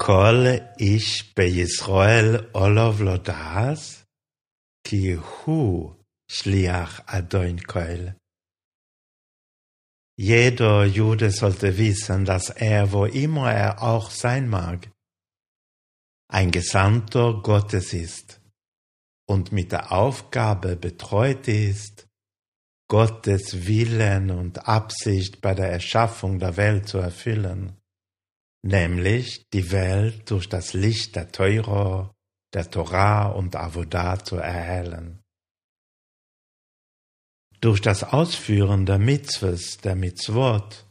כל איש בישראל עולוב לו דעס, כי הוא שליח אדון Keul. Jeder Jude sollte wissen, dass er, wo immer er auch sein mag, ein Gesandter Gottes ist und mit der Aufgabe betreut ist, Gottes Willen und Absicht bei der Erschaffung der Welt zu erfüllen nämlich die Welt durch das Licht der Teuro, der Torah und Avodah zu erhellen. Durch das Ausführen der Mitzvahs, der Mitzvot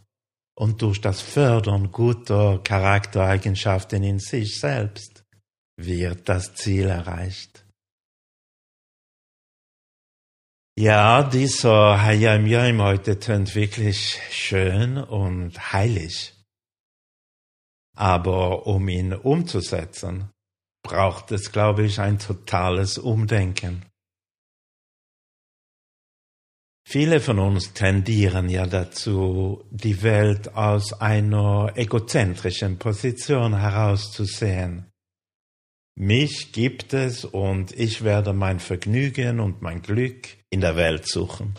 und durch das Fördern guter Charaktereigenschaften in sich selbst wird das Ziel erreicht. Ja, dieser Hayam Yom heute tönt wirklich schön und heilig. Aber um ihn umzusetzen, braucht es, glaube ich, ein totales Umdenken. Viele von uns tendieren ja dazu, die Welt aus einer egozentrischen Position herauszusehen. Mich gibt es und ich werde mein Vergnügen und mein Glück in der Welt suchen.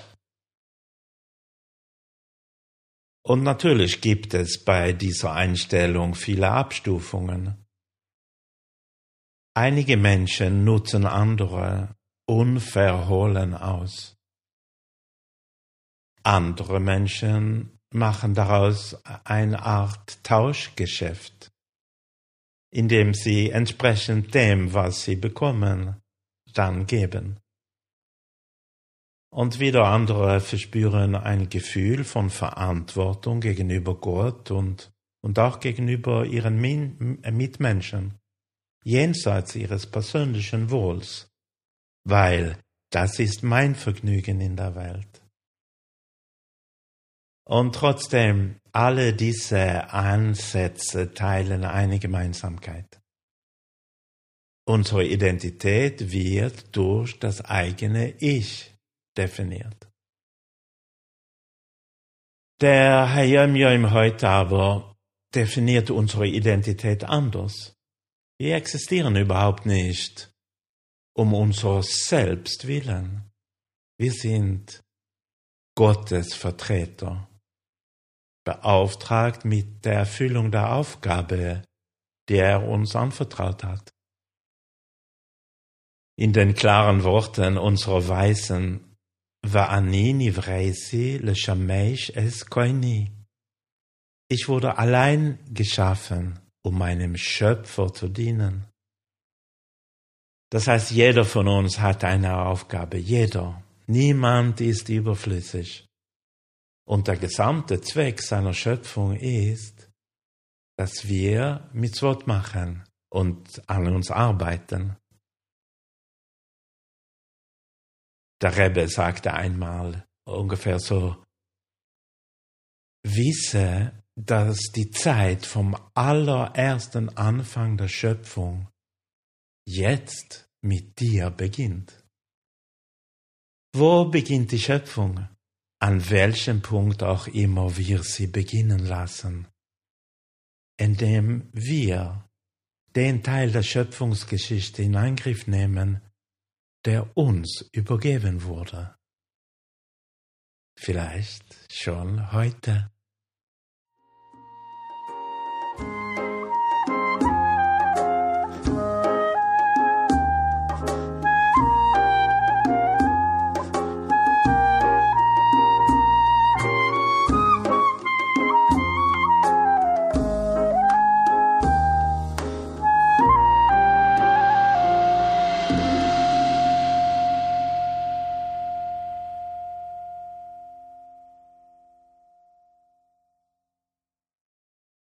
Und natürlich gibt es bei dieser Einstellung viele Abstufungen. Einige Menschen nutzen andere unverhohlen aus. Andere Menschen machen daraus eine Art Tauschgeschäft, indem sie entsprechend dem, was sie bekommen, dann geben. Und wieder andere verspüren ein Gefühl von Verantwortung gegenüber Gott und, und auch gegenüber ihren Min Mitmenschen, jenseits ihres persönlichen Wohls, weil das ist mein Vergnügen in der Welt. Und trotzdem, alle diese Ansätze teilen eine Gemeinsamkeit. Unsere Identität wird durch das eigene Ich definiert. Der Hayam Yom heute aber definiert unsere Identität anders. Wir existieren überhaupt nicht um unser Selbst willen. Wir sind Gottes Vertreter, beauftragt mit der Erfüllung der Aufgabe, die er uns anvertraut hat. In den klaren Worten unserer Weisen ואני נבראתי לשמש es koini. Ich wurde allein geschaffen, um meinem Schöpfer zu dienen. Das heißt, jeder von uns hat eine Aufgabe, jeder. Niemand ist überflüssig. Und der gesamte Zweck seiner Schöpfung ist, dass wir Mitzvot machen und an uns arbeiten. Der Rebbe sagte einmal ungefähr so, wisse, dass die Zeit vom allerersten Anfang der Schöpfung jetzt mit dir beginnt. Wo beginnt die Schöpfung? An welchem Punkt auch immer wir sie beginnen lassen. Indem wir den Teil der Schöpfungsgeschichte in Angriff nehmen, der uns übergeben wurde. Vielleicht schon heute.